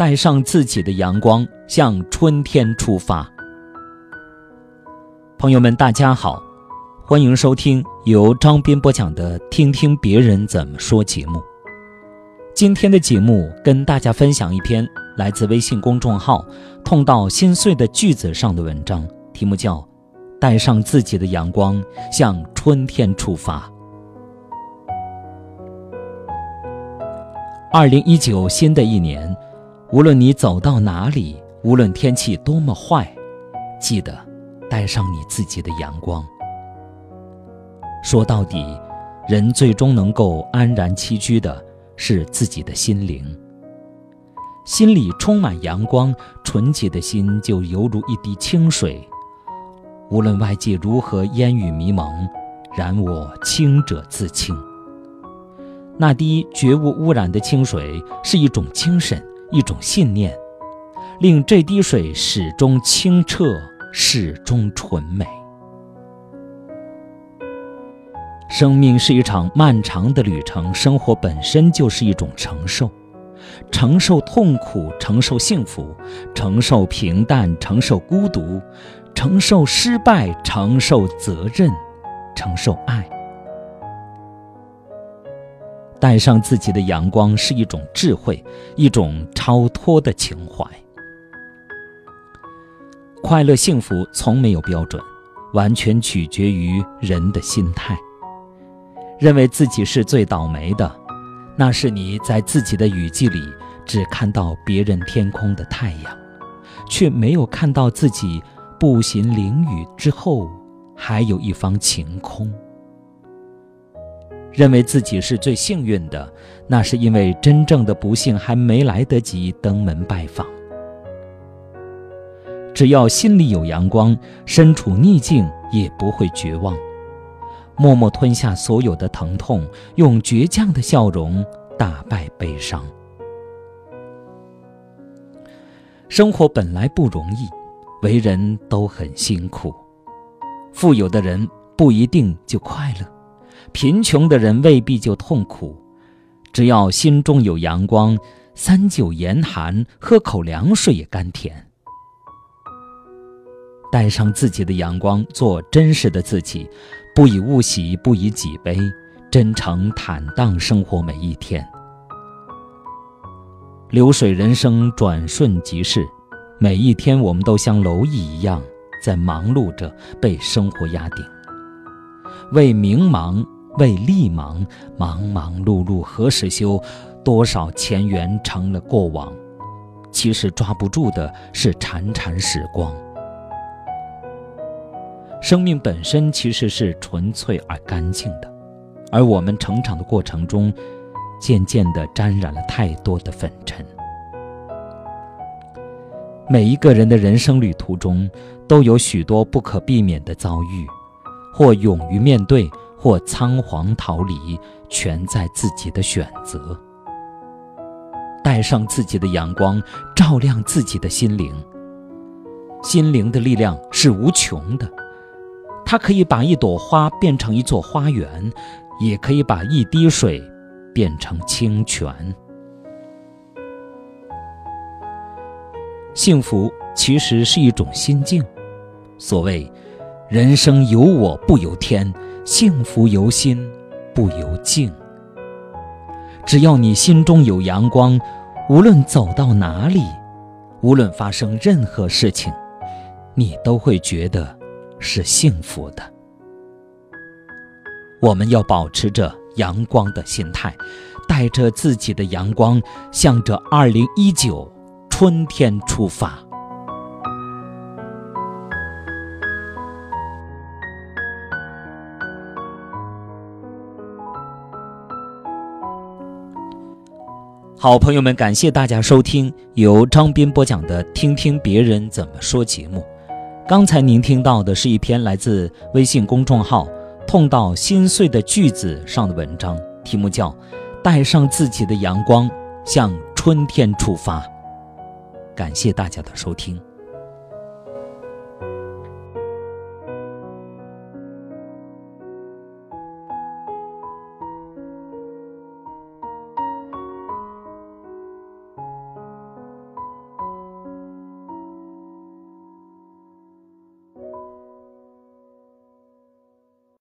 带上自己的阳光，向春天出发。朋友们，大家好，欢迎收听由张斌播讲的《听听别人怎么说》节目。今天的节目跟大家分享一篇来自微信公众号“痛到心碎的句子”上的文章，题目叫《带上自己的阳光，向春天出发》。二零一九新的一年，无论你走到哪里，无论天气多么坏，记得带上你自己的阳光。说到底，人最终能够安然栖居的是自己的心灵。心里充满阳光，纯洁的心就犹如一滴清水，无论外界如何烟雨迷蒙，然我清者自清。那滴绝无污染的清水是一种精神，一种信念，令这滴水始终清澈，始终纯美。生命是一场漫长的旅程，生活本身就是一种承受，承受痛苦，承受幸福，承受平淡，承受孤独，承受失败，承受责任，承受爱。带上自己的阳光是一种智慧，一种超脱的情怀。快乐幸福从没有标准，完全取决于人的心态。认为自己是最倒霉的，那是你在自己的雨季里只看到别人天空的太阳，却没有看到自己步行淋雨之后还有一方晴空。认为自己是最幸运的，那是因为真正的不幸还没来得及登门拜访。只要心里有阳光，身处逆境也不会绝望，默默吞下所有的疼痛，用倔强的笑容打败悲伤。生活本来不容易，为人都很辛苦，富有的人不一定就快乐。贫穷的人未必就痛苦，只要心中有阳光，三九严寒，喝口凉水也甘甜。带上自己的阳光，做真实的自己，不以物喜，不以己悲，真诚坦荡生活每一天。流水人生，转瞬即逝，每一天我们都像蝼蚁一样在忙碌着，被生活压顶，为名忙。为利忙，忙忙碌碌何时休？多少前缘成了过往，其实抓不住的是潺潺时光。生命本身其实是纯粹而干净的，而我们成长的过程中，渐渐地沾染了太多的粉尘。每一个人的人生旅途中，都有许多不可避免的遭遇，或勇于面对。或仓皇逃离，全在自己的选择。带上自己的阳光，照亮自己的心灵。心灵的力量是无穷的，它可以把一朵花变成一座花园，也可以把一滴水变成清泉。幸福其实是一种心境。所谓“人生由我不由天”。幸福由心，不由境。只要你心中有阳光，无论走到哪里，无论发生任何事情，你都会觉得是幸福的。我们要保持着阳光的心态，带着自己的阳光，向着二零一九春天出发。好朋友们，感谢大家收听由张斌播讲的《听听别人怎么说》节目。刚才您听到的是一篇来自微信公众号“痛到心碎的句子”上的文章，题目叫《带上自己的阳光，向春天出发》。感谢大家的收听。